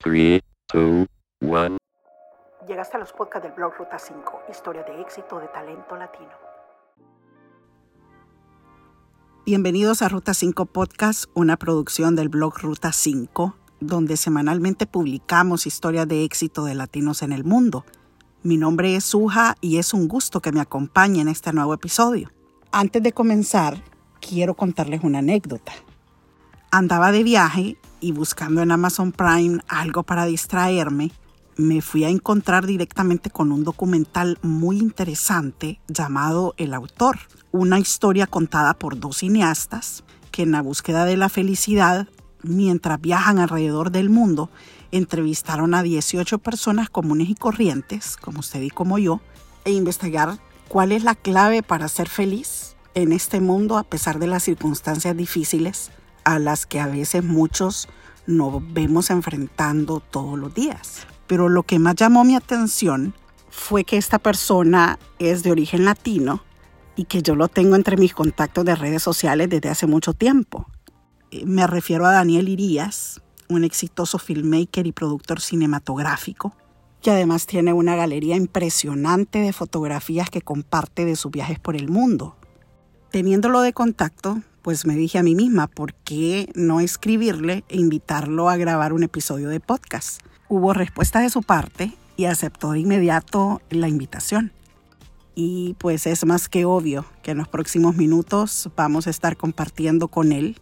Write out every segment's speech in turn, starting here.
3, 2, 1. Llegaste a los podcasts del blog Ruta 5, historia de éxito de talento latino. Bienvenidos a Ruta 5 Podcast, una producción del blog Ruta 5, donde semanalmente publicamos historias de éxito de latinos en el mundo. Mi nombre es Suja y es un gusto que me acompañe en este nuevo episodio. Antes de comenzar, quiero contarles una anécdota. Andaba de viaje y buscando en Amazon Prime algo para distraerme, me fui a encontrar directamente con un documental muy interesante llamado El autor, una historia contada por dos cineastas que en la búsqueda de la felicidad, mientras viajan alrededor del mundo, entrevistaron a 18 personas comunes y corrientes, como usted y como yo, e investigar cuál es la clave para ser feliz en este mundo a pesar de las circunstancias difíciles a las que a veces muchos nos vemos enfrentando todos los días. Pero lo que más llamó mi atención fue que esta persona es de origen latino y que yo lo tengo entre mis contactos de redes sociales desde hace mucho tiempo. Eh, me refiero a Daniel Irías, un exitoso filmmaker y productor cinematográfico, que además tiene una galería impresionante de fotografías que comparte de sus viajes por el mundo. Teniéndolo de contacto, pues me dije a mí misma, ¿por qué no escribirle e invitarlo a grabar un episodio de podcast? Hubo respuesta de su parte y aceptó de inmediato la invitación. Y pues es más que obvio que en los próximos minutos vamos a estar compartiendo con él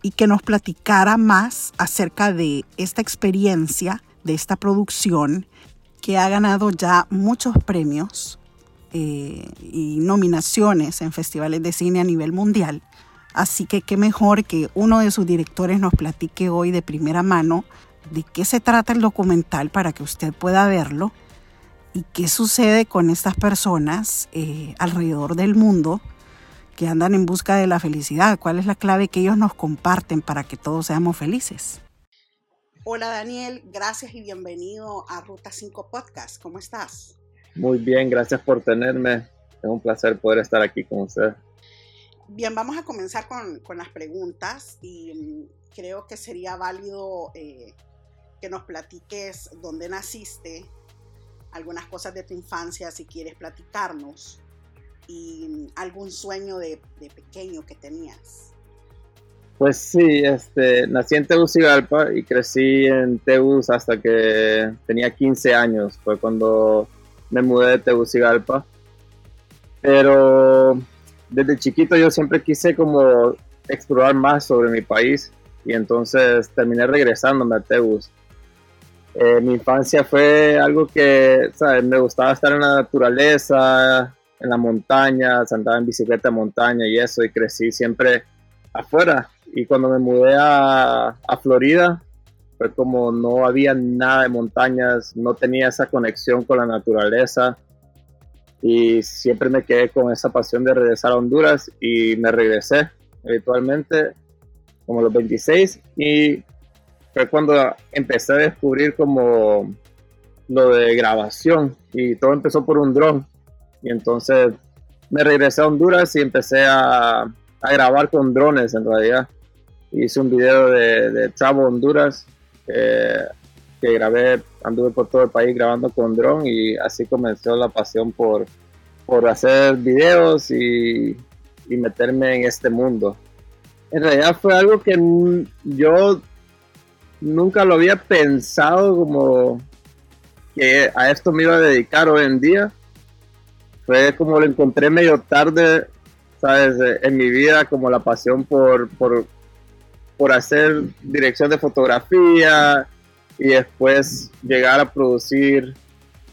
y que nos platicara más acerca de esta experiencia, de esta producción que ha ganado ya muchos premios eh, y nominaciones en festivales de cine a nivel mundial Así que qué mejor que uno de sus directores nos platique hoy de primera mano de qué se trata el documental para que usted pueda verlo y qué sucede con estas personas eh, alrededor del mundo que andan en busca de la felicidad. ¿Cuál es la clave que ellos nos comparten para que todos seamos felices? Hola Daniel, gracias y bienvenido a Ruta 5 Podcast. ¿Cómo estás? Muy bien, gracias por tenerme. Es un placer poder estar aquí con usted. Bien, vamos a comenzar con, con las preguntas y mm, creo que sería válido eh, que nos platiques dónde naciste, algunas cosas de tu infancia si quieres platicarnos y mm, algún sueño de, de pequeño que tenías. Pues sí, este, nací en Tegucigalpa y crecí en Tegus hasta que tenía 15 años. Fue cuando me mudé de Tegucigalpa. Pero desde chiquito yo siempre quise como explorar más sobre mi país y entonces terminé regresándome a Tegus. Eh, mi infancia fue algo que. Me gustaba estar en la naturaleza, en la montaña, andaba en bicicleta de montaña y eso, y crecí siempre afuera. Y cuando me mudé a, a Florida, fue como no había nada de montañas, no tenía esa conexión con la naturaleza. Y siempre me quedé con esa pasión de regresar a Honduras y me regresé eventualmente como los 26 y fue cuando empecé a descubrir como lo de grabación y todo empezó por un dron. Y entonces me regresé a Honduras y empecé a, grabar con drones en realidad. Hice un video de, de Honduras eh, que grabé, anduve por todo el país grabando con dron y así comenzó la pasión por, por hacer videos y, y meterme en este mundo. En realidad fue algo que yo nunca lo había pensado como que a esto me iba a dedicar hoy en día. Fue como lo encontré medio tarde, ¿sabes? En mi vida, como la pasión por, por, por hacer dirección de fotografía, y después llegar a producir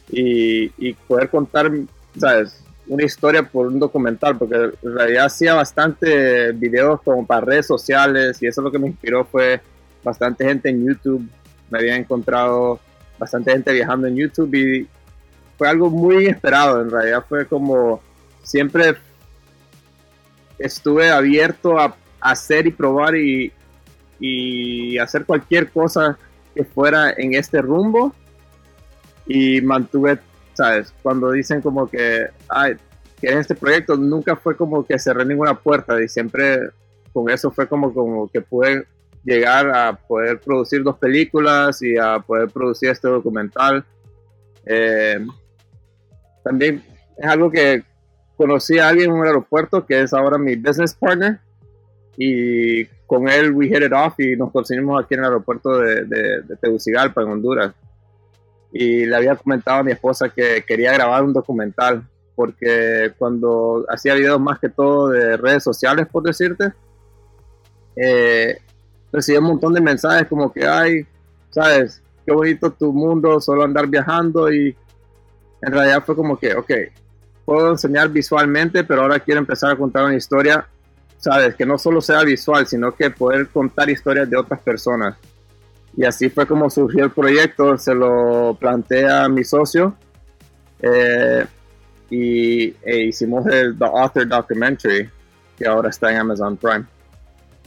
y, poder contar, ¿sabes? Una historia por un documental, porque en realidad hacía bastante videos como para redes sociales y eso es lo que me inspiró fue bastante gente en YouTube. Me había encontrado bastante gente viajando en YouTube y fue algo muy inesperado. En realidad fue como siempre estuve abierto a hacer y probar y, y hacer cualquier cosa que fuera en este rumbo y mantuve, ¿sabes? Cuando dicen como que, ay, que en este proyecto nunca fue como que cerré ninguna puerta y siempre con eso fue como, como que pude llegar a poder producir dos películas y a poder producir este documental. Eh, también es algo que conocí a alguien en un aeropuerto que es ahora mi business partner y con él we hit it off y nos conseguimos aquí en el aeropuerto de, de, Tegucigalpa en Honduras. Y le había comentado a mi esposa que quería grabar un documental porque cuando hacía videos más que todo de redes sociales por decirte eh, recibí un montón de mensajes como que ay sabes qué bonito tu mundo solo andar viajando y en realidad fue como que ok puedo enseñar visualmente, pero ahora quiero empezar a contar una historia, sabes, que no solo sea visual, sino que poder contar historias de otras personas. Y así fue como surgió el proyecto, se lo planteé a mi socio eh, y e hicimos el The Author Documentary, que ahora está en Amazon Prime.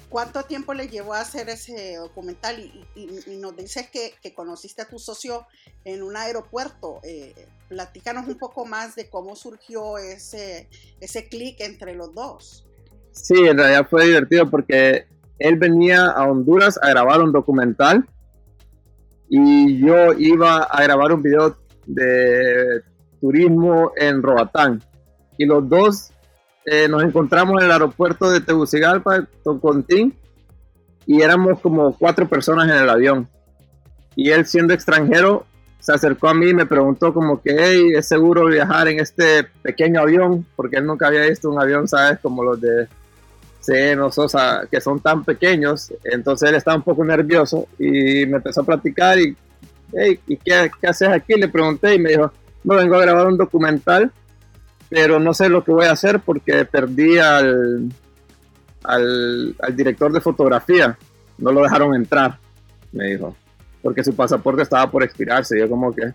¿Cuánto tiempo le llevó a hacer ese documental? Y, nos dices que, conociste a tu socio en un aeropuerto. Eh, platícanos un poco más de cómo surgió ese, ese clic entre los dos. Sí, en realidad fue divertido porque él venía a Honduras a grabar un documental y yo iba a grabar un video de turismo en Roatán. Y los dos eh, nos encontramos en el aeropuerto de Tegucigalpa, Tocontín, y éramos como cuatro personas en el avión. Y él siendo extranjero, se acercó a mí y me preguntó como que, hey, ¿es seguro viajar en este pequeño avión? Porque él nunca había visto un avión, ¿sabes? Como los de Que son tan pequeños. Entonces él estaba un poco nervioso y me empezó a platicar y, hey, ¿y qué, haces aquí? Le pregunté y me dijo, no, vengo a grabar un documental pero no sé lo que voy a hacer porque perdí al, al, director de fotografía. No lo dejaron entrar, me dijo, porque su pasaporte estaba por expirarse. Yo como que,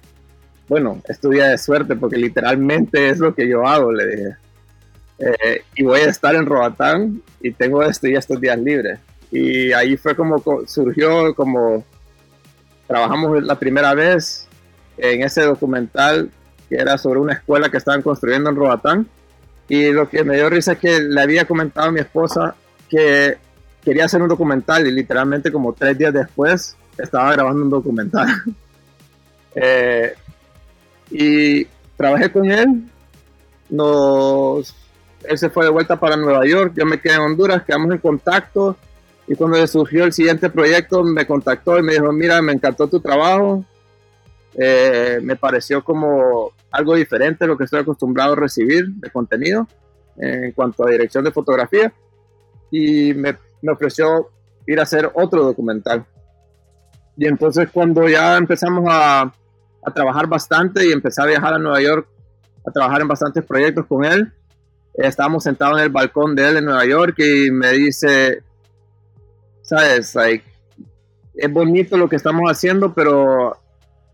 bueno, estudia de suerte porque literalmente es lo que yo hago, le dije. Eh, y voy a estar en Roatán y tengo esto y estos días libres. Y ahí fue como surgió, como trabajamos la primera vez en ese documental que era sobre una escuela que estaban construyendo en Roatán. Y lo que me dio risa es que le había comentado a mi esposa que quería hacer un documental y literalmente como tres días después estaba grabando un documental. Eh, y trabajé con él, nos, él se fue de vuelta para Nueva York, yo me quedé en Honduras, quedamos en contacto y cuando surgió el siguiente proyecto me contactó y me dijo, mira, me encantó tu trabajo, eh, me pareció como algo diferente a lo que estoy acostumbrado a recibir de contenido en cuanto a dirección de fotografía y me, me ofreció ir a hacer otro documental. Y entonces cuando ya empezamos a, a, trabajar bastante y empecé a viajar a Nueva York a trabajar en bastantes proyectos con él, estábamos sentados en el balcón de él en Nueva York y me dice, sabes, like, es bonito lo que estamos haciendo, pero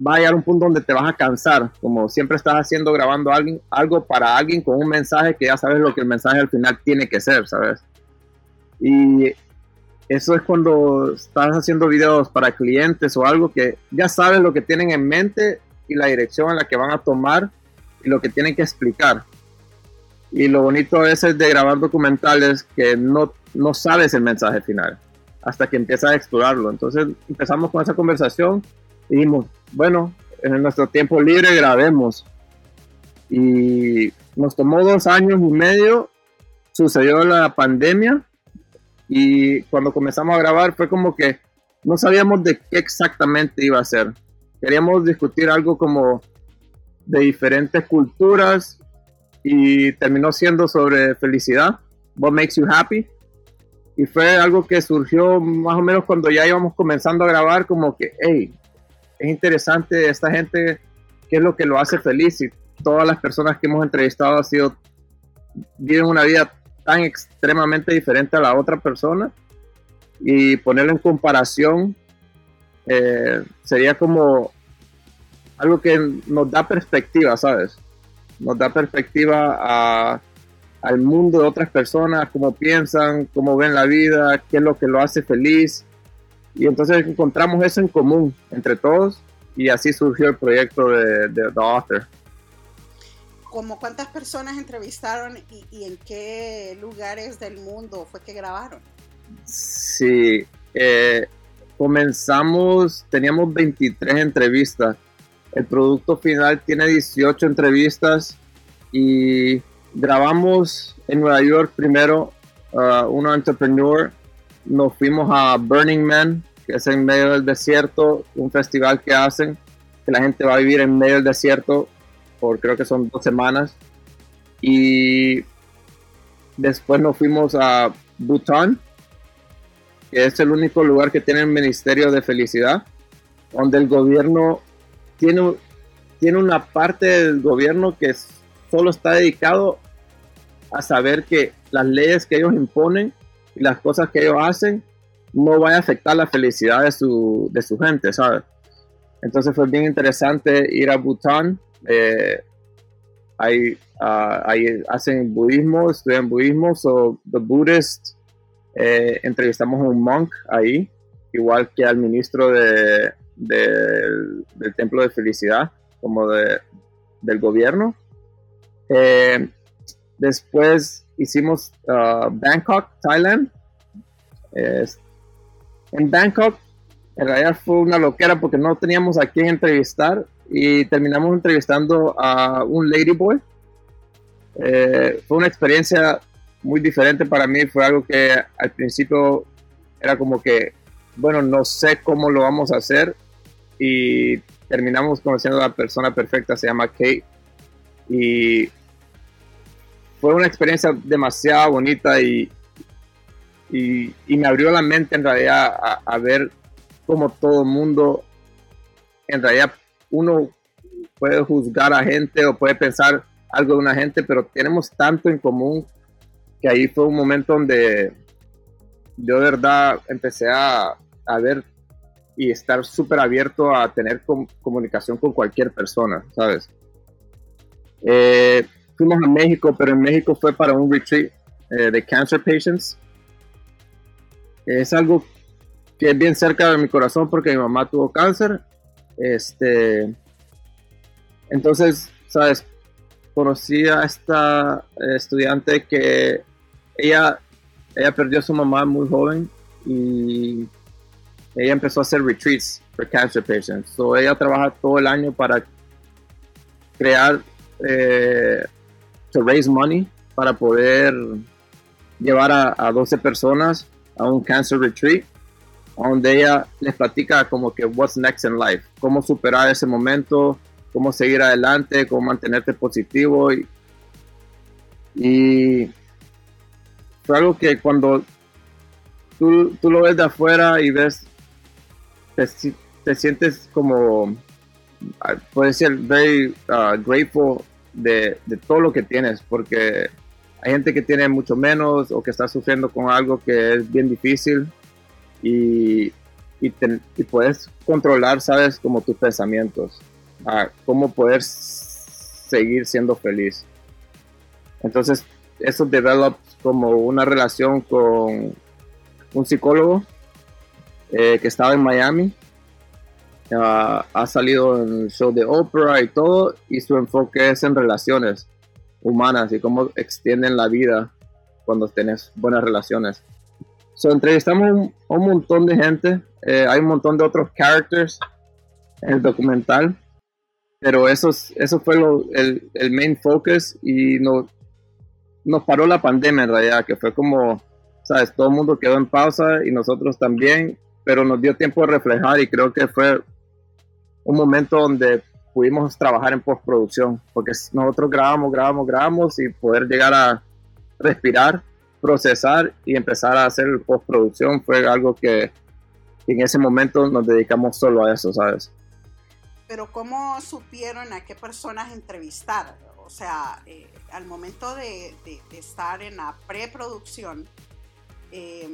va a llegar un punto donde te vas a cansar, como siempre estás haciendo, grabando alguien, algo para alguien con un mensaje que ya sabes lo que el mensaje al final tiene que ser, ¿sabes? Y eso es cuando estás haciendo videos para clientes o algo que ya sabes lo que tienen en mente y la dirección en la que van a tomar y lo que tienen que explicar. Y lo bonito a veces de grabar documentales que no, no sabes el mensaje final hasta que empiezas a explorarlo. Entonces empezamos con esa conversación y dijimos, bueno, en nuestro tiempo libre grabemos. Y nos tomó dos años y medio, sucedió la pandemia y cuando comenzamos a grabar fue como que no sabíamos de qué exactamente iba a ser. Queríamos discutir algo como de diferentes culturas y terminó siendo sobre felicidad, what makes you happy. Y fue algo que surgió más o menos cuando ya íbamos comenzando a grabar, como que, hey, es interesante esta gente, qué es lo que lo hace feliz y todas las personas que hemos entrevistado ha sido, viven una vida tan extremadamente diferente a la otra persona y ponerlo en comparación eh, sería como algo que nos da perspectiva, ¿sabes? Nos da perspectiva a, al mundo de otras personas, cómo piensan, cómo ven la vida, qué es lo que lo hace feliz y entonces encontramos eso en común entre todos y así surgió el proyecto de, The Author. ¿Cómo cuántas personas entrevistaron y, en qué lugares del mundo fue que grabaron? Sí, eh, comenzamos, teníamos 23 entrevistas. El producto final tiene 18 entrevistas y grabamos en Nueva York primero uh, un entrepreneur. Nos fuimos a Burning Man, que es en medio del desierto, un festival que hacen, que la gente va a vivir en medio del desierto por creo que son dos semanas. Y después nos fuimos a Bután, que es el único lugar que tiene el Ministerio de Felicidad, donde el gobierno tiene, tiene una parte del gobierno que solo está dedicado a saber que las leyes que ellos imponen y las cosas que ellos hacen no van a afectar la felicidad de su, de su gente, ¿sabes? Entonces fue bien interesante ir a Bután. Eh, ahí, ah, ahí, hacen budismo, estudian budismo, so the Buddhist, eh, entrevistamos a un monk ahí, igual que al ministro de, del Templo de Felicidad, como de, del gobierno. Eh, después hicimos uh, Bangkok, Thailand. en Bangkok, en realidad fue una loquera porque no teníamos a quién entrevistar y terminamos entrevistando a un ladyboy. Eh, fue una experiencia muy diferente para mí, fue algo que al principio era como que, bueno, no sé cómo lo vamos a hacer, y terminamos conociendo a la persona perfecta, se llama Kate. Y fue una experiencia demasiado bonita y, y, me abrió la mente en realidad a, ver cómo todo el mundo, en realidad uno puede juzgar a gente o puede pensar algo de una gente, pero tenemos tanto en común que ahí fue un momento donde yo de verdad empecé a, a ver y estar súper abierto a tener comunicación con cualquier persona, ¿sabes? Eh, fuimos a México, pero en México fue para un retreat eh, de cancer patients. Es algo que es bien cerca de mi corazón porque mi mamá tuvo cáncer. Este, entonces, ¿sabes? Conocí a esta estudiante que ella, ella perdió a su mamá muy joven y ella empezó a hacer retreats for cancer patients. So ella trabaja todo el año para crear, eh, to raise money para poder llevar a, a 12 personas a un cancer retreat donde ella les platica como que what's next in life, cómo superar ese momento, cómo seguir adelante, cómo mantenerte positivo y, y fue algo que cuando tú, tú, lo ves de afuera y ves te, sientes como, ah, puedes ser very uh, grateful de, todo lo que tienes, porque hay gente que tiene mucho menos o que está sufriendo con algo que es bien difícil y, puedes controlar, sabes, como tus pensamientos, uh, cómo poder seguir siendo feliz. Entonces, eso develop como una relación con un psicólogo eh, que estaba en Miami. ha salido en el show de Oprah y todo, y su enfoque es en relaciones humanas y cómo extienden la vida cuando tienes buenas relaciones. So, entrevistamos un, un montón de gente, eh, hay un montón de otros characters en el documental, pero eso, eso fue el, el, main focus y no, nos paró la pandemia en realidad, que fue como, sabes, todo el mundo quedó en pausa y nosotros también, pero nos dio tiempo de reflejar y creo que fue un momento donde pudimos trabajar en postproducción, porque nosotros grabamos, grabamos, grabamos y poder llegar a respirar, procesar y empezar a hacer postproducción fue algo que en ese momento nos dedicamos solo a eso, ¿sabes? Pero ¿cómo supieron a qué personas entrevistar? O sea, eh, al momento de, estar en la preproducción, eh,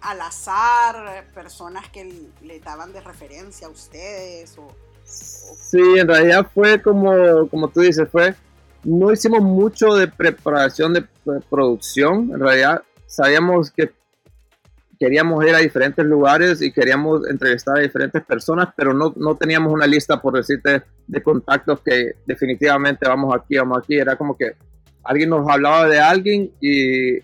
al azar, personas que le daban de referencia a ustedes? O, Sí, en realidad fue como, como tú dices, fue, no hicimos mucho de preparación de, producción, en realidad sabíamos que queríamos ir a diferentes lugares y queríamos entrevistar a diferentes personas, pero no, no teníamos una lista, por decirte, de contactos que definitivamente vamos aquí, vamos aquí. Era como que alguien nos hablaba de alguien y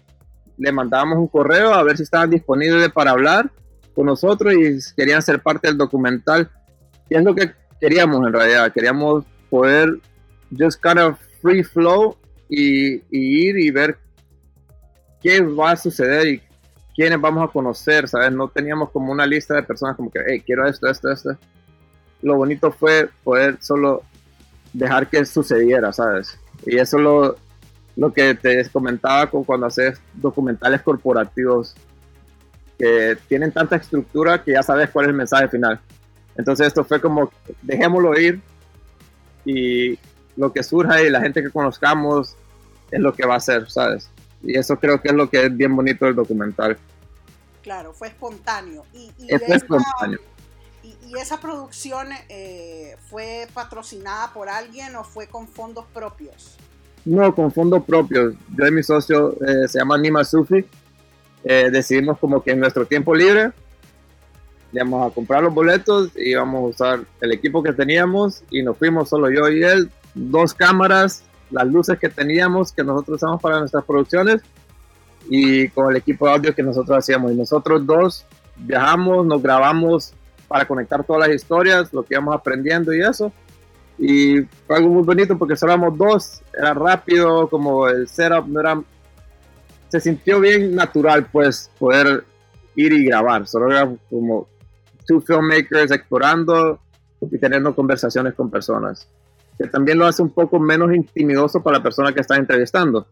le mandábamos un correo a ver si estaban disponibles para hablar con nosotros y querían ser parte del documental. Y es lo que queríamos en realidad, queríamos poder just kind of free flow y, ir y ver qué va a suceder y quiénes vamos a conocer, ¿sabes? No teníamos como una lista de personas como que, hey, quiero esto, esto, esto. Lo bonito fue poder solo dejar que sucediera, ¿sabes? Y eso lo, lo que te comentaba con cuando haces documentales corporativos que tienen tanta estructura que ya sabes cuál es el mensaje final. Entonces esto fue como, dejémoslo ir y lo que surja y la gente que conozcamos es lo que va a ser, ¿sabes? Y eso creo que es lo que es bien bonito del documental. Claro, fue espontáneo. Y, fue espontáneo. Y, esa producción eh, fue patrocinada por alguien o fue con fondos propios? No, con fondos propios. Yo y mi socio eh, se llama Nima Sufi. Eh, decidimos como que en nuestro tiempo libre íbamos a comprar los boletos y íbamos a usar el equipo que teníamos y nos fuimos solo yo y él, dos cámaras, las luces que teníamos que nosotros usamos para nuestras producciones y con el equipo de audio que nosotros hacíamos. Y nosotros dos viajamos, nos grabamos para conectar todas las historias, lo que íbamos aprendiendo y eso. Y fue algo muy bonito porque solo éramos dos, era rápido, como el setup no era... Se sintió bien natural, pues, poder ir y grabar. Solo era como two filmmakers explorando y teniendo conversaciones con personas. Que también lo hace un poco menos intimidoso para la persona que está entrevistando.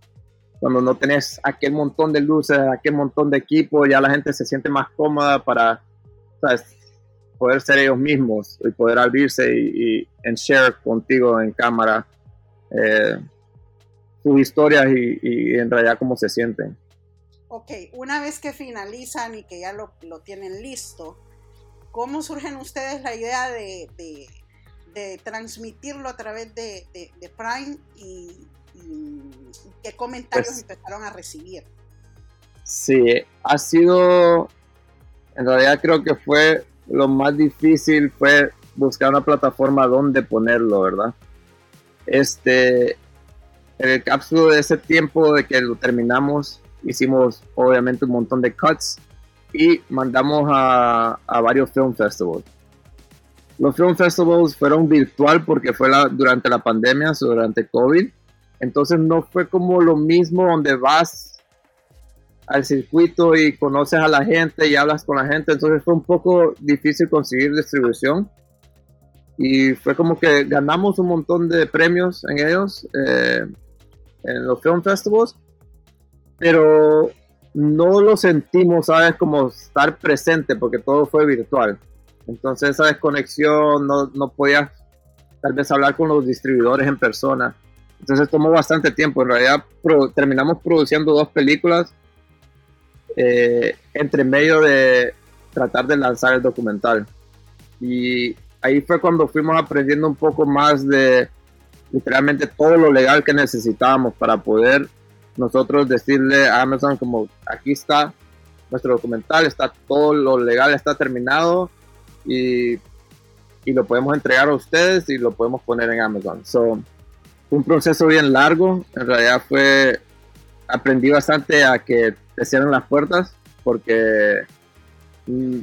Cuando no tenés aquel montón de luces, aquel montón de equipo, ya la gente se siente más cómoda para ¿sabes? Poder ser ellos mismos y poder abrirse y, y share contigo en cámara eh, sus historias y, en realidad cómo se sienten. Ok, una vez que finalizan y que ya lo, lo tienen listo, ¿cómo surgen ustedes la idea de, de, transmitirlo a través de, de Prime y, qué comentarios pues empezaron a recibir? Sí, ha sido, en realidad creo que fue lo más difícil fue buscar una plataforma donde ponerlo, ¿verdad? Este, en el cápsulo de ese tiempo de que lo terminamos, hicimos obviamente un montón de cuts y mandamos a, varios film festivals. Los film festivals fueron virtual porque fue durante la pandemia, durante COVID. Entonces no fue como lo mismo donde vas al circuito y conoces a la gente y hablas con la gente, entonces fue un poco difícil conseguir distribución y fue como que ganamos un montón de premios en ellos, eh, en los film festivals, pero no lo sentimos, ¿sabes? Como estar presente porque todo fue virtual. Entonces esa desconexión, no, no podías tal vez hablar con los distribuidores en persona. Entonces tomó bastante tiempo. En realidad terminamos produciendo dos películas eh, entre medio de tratar de lanzar el documental. Y ahí fue cuando fuimos aprendiendo un poco más de literalmente todo lo legal que necesitábamos para poder nosotros decirle a Amazon como aquí está nuestro documental, está todo lo legal, está terminado y, y lo podemos entregar a ustedes y lo podemos poner en Amazon. So, un proceso bien largo, en realidad fue, aprendí bastante a que te cierran las puertas porque mm,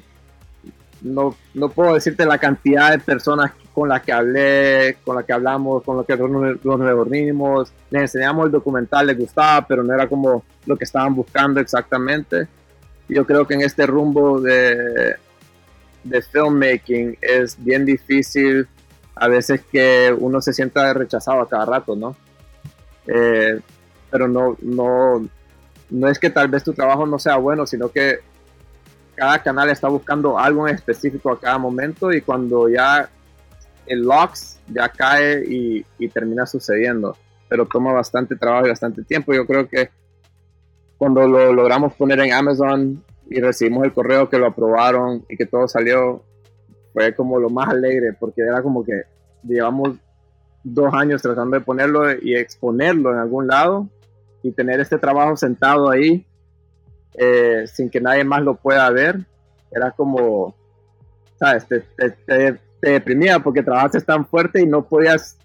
no, no, puedo decirte la cantidad de personas con las que hablé, con las que hablamos, con las que nos, reunimos, les enseñamos el documental, les gustaba, pero no era como lo que estaban buscando exactamente. Yo creo que en este rumbo de, de filmmaking es bien difícil a veces que uno se sienta rechazado a cada rato, ¿no? Eh, pero no, no, no es que tal vez tu trabajo no sea bueno, sino que cada canal está buscando algo en específico a cada momento y cuando ya el locks ya cae y, termina sucediendo, pero toma bastante trabajo y bastante tiempo. Yo creo que cuando lo logramos poner en Amazon y recibimos el correo que lo aprobaron y que todo salió, fue como lo más alegre, porque era como que llevamos dos años tratando de ponerlo y exponerlo en algún lado y tener este trabajo sentado ahí eh, sin que nadie más lo pueda ver, era como, ¿sabes? Te, te, deprimía porque trabajaste tan fuerte y no podías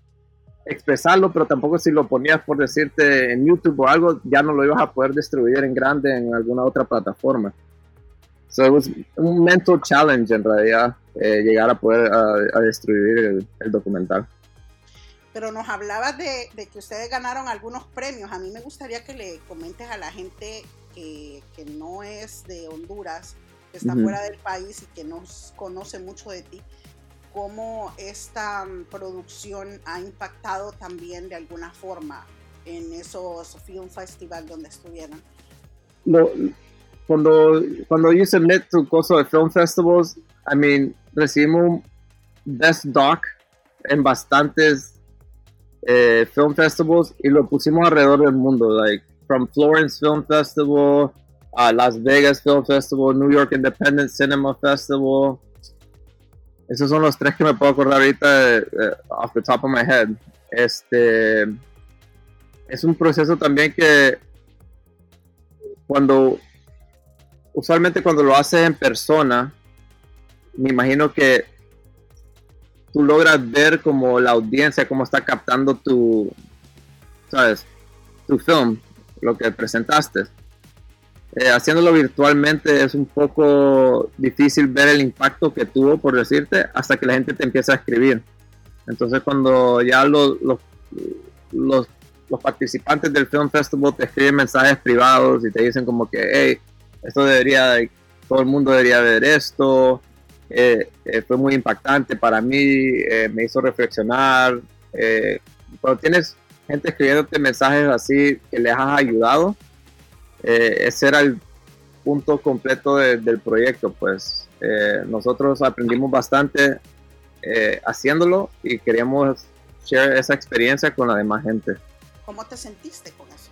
expresarlo, pero tampoco si lo ponías por decirte en YouTube o algo, ya no lo ibas a poder distribuir en grande en alguna otra plataforma. So it was un mental challenge en realidad eh, llegar a poder a, destruir el, documental. Pero nos hablabas de, que ustedes ganaron algunos premios. A mí me gustaría que le comentes a la gente que, no es de Honduras, que está fuera del país y que no conoce mucho de ti, cómo esta mm, producción ha impactado también de alguna forma en esos film festival donde estuvieron. No, cuando, cuando you submit tu cosa de film festivals, I mean, recibimos Best Doc en bastantes eh, film festivals y lo pusimos alrededor del mundo, like from Florence Film Festival, a Las Vegas Film Festival, New York Independent Cinema Festival. Esos son los tres que me puedo acordar ahorita uh, off the top of my head. Este es un proceso también que cuando usualmente cuando lo haces en persona, me imagino que tú logras ver como la audiencia, cómo está captando tu, sabes, tu film, lo que presentaste. Eh, haciéndolo virtualmente es un poco difícil ver el impacto que tuvo, por decirte, hasta que la gente te empieza a escribir. Entonces cuando ya los, los, los, los participantes del Film Festival te escriben mensajes privados y te dicen como que, hey, esto debería, todo el mundo debería ver esto, eh, eh, fue muy impactante para mí, eh, me hizo reflexionar. cuando tienes gente escribiéndote mensajes así que les has ayudado, ese era el punto completo del proyecto, pues nosotros aprendimos bastante haciéndolo y queríamos share esa experiencia con la demás gente. ¿Cómo te sentiste con eso?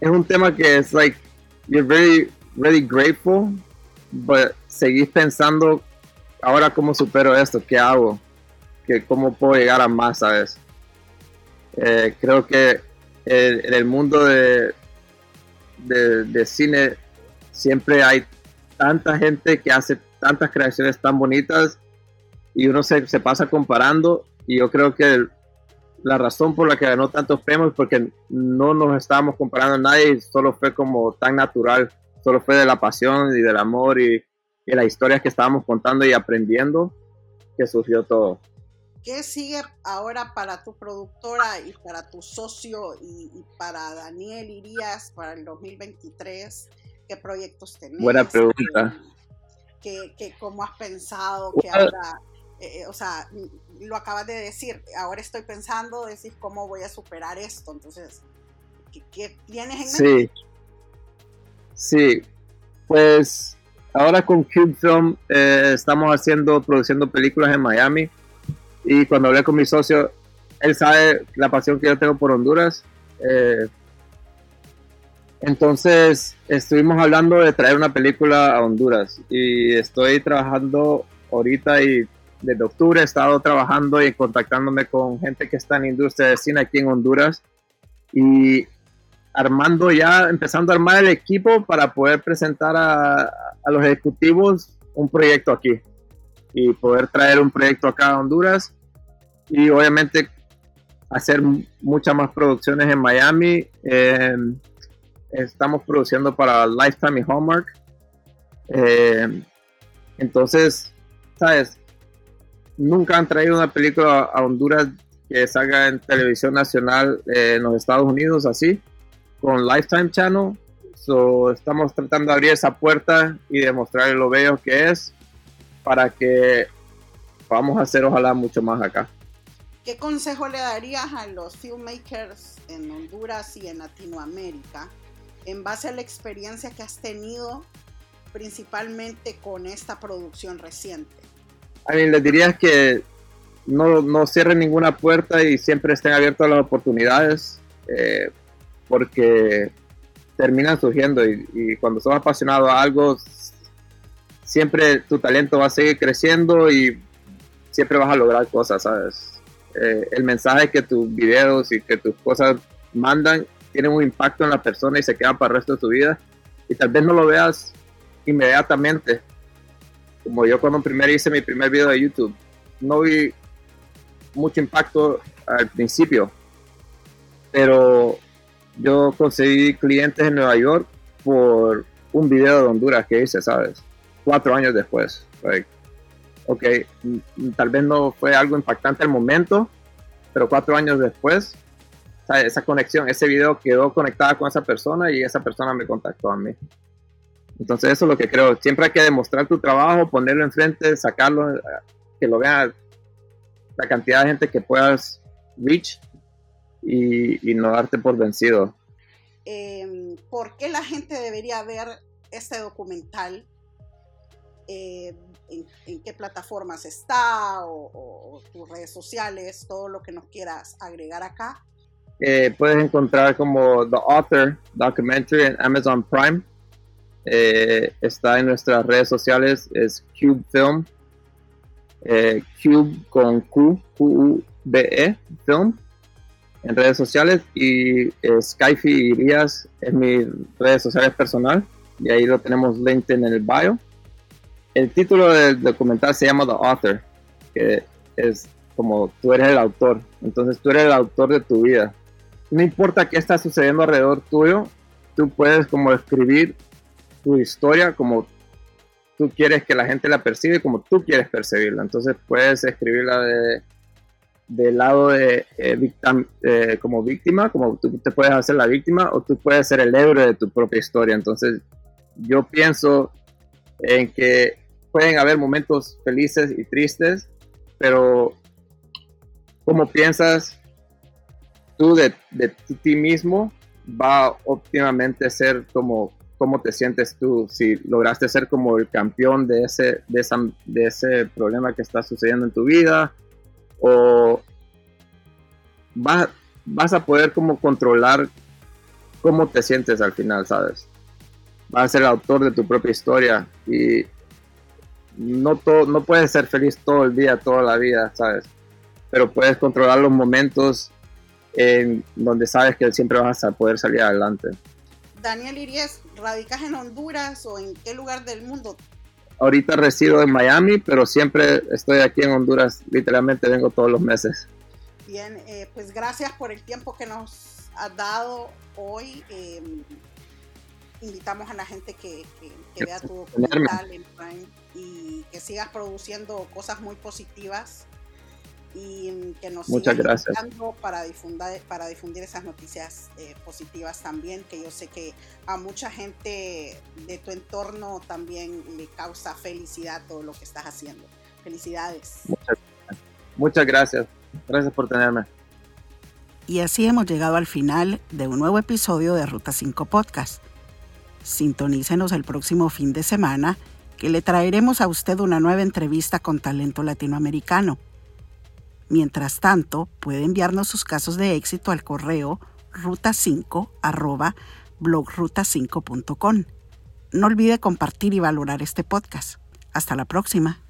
Es un tema que es like, you're very really grateful, but seguís pensando, ahora cómo supero esto, qué hago, que cómo puedo llegar a más, ¿sabes? Eh, creo que en el mundo de, de, cine siempre hay tanta gente que hace tantas creaciones tan bonitas y uno se, se pasa comparando y yo creo que la razón por la que ganó tantos premios porque no nos estábamos comparando a nadie, solo fue como tan natural solo fue de la pasión y del amor y, y las historias que estábamos contando y aprendiendo que surgió todo. ¿Qué sigue ahora para tu productora y para tu socio y, para Daniel Irías para el 2023? ¿Qué proyectos tenés? Buena pregunta. ¿Qué, qué, cómo has pensado que ahora, eh, eh, o sea, lo acabas de decir, ahora estoy pensando, decir, cómo voy a superar esto? Entonces, ¿qué, qué tienes en mente? Sí. Sí, pues ahora con Cube Film eh, estamos haciendo, produciendo películas en Miami y cuando hablé con mi socio, él sabe la pasión que yo tengo por Honduras. Eh, entonces estuvimos hablando de traer una película a Honduras y estoy trabajando ahorita y desde octubre he estado trabajando y contactándome con gente que está en industria de cine aquí en Honduras y armando ya, empezando a armar el equipo para poder presentar a, los ejecutivos un proyecto aquí y poder traer un proyecto acá a Honduras y obviamente hacer muchas más producciones en Miami. Em, estamos produciendo para Lifetime y Hallmark. Em, entonces, ¿sabes? Nunca han traído una película a Honduras que salga en televisión nacional eh, en los Estados Unidos así con Lifetime Channel. So, estamos tratando de abrir esa puerta y demostrar lo bello que es para que podamos hacer ojalá mucho más acá. ¿Qué consejo le darías a los filmmakers en Honduras y en Latinoamérica en base a la experiencia que has tenido principalmente con esta producción reciente? A mí les diría que no, no cierren ninguna puerta y siempre estén abiertos a las oportunidades. Eh, porque terminan surgiendo y, cuando sos apasionado a algo, siempre tu talento va a seguir creciendo y siempre vas a lograr cosas. Eh, el mensaje que tus videos y que tus cosas mandan tienen un impacto en la persona y se queda para el resto de tu vida y tal vez no lo veas inmediatamente. Como yo cuando primero hice mi primer video de YouTube, no vi mucho impacto al principio, pero yo conseguí clientes en Nueva York por un video de Honduras que hice, ¿sabes? cuatro años después. ok, tal vez no fue algo impactante al momento, pero cuatro años después, esa conexión, ese video quedó conectada con esa persona y esa persona me contactó a mí. Entonces eso es lo que creo. Siempre hay que demostrar tu trabajo, ponerlo enfrente, sacarlo, que lo vea la cantidad de gente que puedas reach y, no darte por vencido. Em, ¿Por qué la gente debería ver este documental? Eh, en, qué plataformas está o, tus redes sociales, todo lo que nos quieras agregar acá. Eh, puedes encontrar como The Author Documentary en Amazon Prime. Eh, está en nuestras redes sociales, es Cube Film. Cube con Q, Q-U-B-E, Film en redes sociales y Skyfi Irías es mi redes sociales personal y ahí lo tenemos linked en el bio. El título del documental se llama The Author, que es como tú eres el autor, entonces tú eres el autor de tu vida. No importa qué está sucediendo alrededor tuyo, tú puedes como escribir tu historia como tú quieres que la gente la percibe, como tú quieres percibirla. Entonces puedes escribirla de del lado de eh, eh, como víctima, como tú te puedes hacer la víctima o tú puedes ser el héroe de tu propia historia. Entonces, yo pienso en que pueden haber momentos felices y tristes, pero como piensas tú de, ti mismo va óptimamente a ser como cómo te sientes tú, si lograste ser como el campeón de ese, de, de ese problema que está sucediendo en tu vida, o vas, vas a poder como controlar cómo te sientes al final, ¿sabes? Vas a ser el autor de tu propia historia y no, todo, no puedes ser feliz todo el día, toda la vida, ¿sabes? Pero puedes controlar los momentos en donde sabes que siempre vas a poder salir adelante. Daniel Iries, ¿radicas en Honduras o en qué lugar del mundo ahorita resido en Miami, pero siempre estoy aquí en Honduras, literalmente vengo todos los meses. Bien, eh, pues gracias por el tiempo que nos has dado hoy. Em, invitamos a la gente que, vea tu documental en Prime y que sigas produciendo cosas muy positivas y que nos Muchas gracias. para difundir, para difundir esas noticias eh, positivas también, que yo sé que a mucha gente de tu entorno también le causa felicidad todo lo que estás haciendo. Felicidades. Muchas, gracias. Gracias por tenerme. Y así hemos llegado al final de un nuevo episodio de Ruta 5 Podcast. Sintonícenos el próximo fin de semana que le traeremos a usted una nueva entrevista con talento latinoamericano. Mientras tanto, puede enviarnos sus casos de éxito al correo ruta5 blogruta5.com. No olvide compartir y valorar este podcast. Hasta la próxima.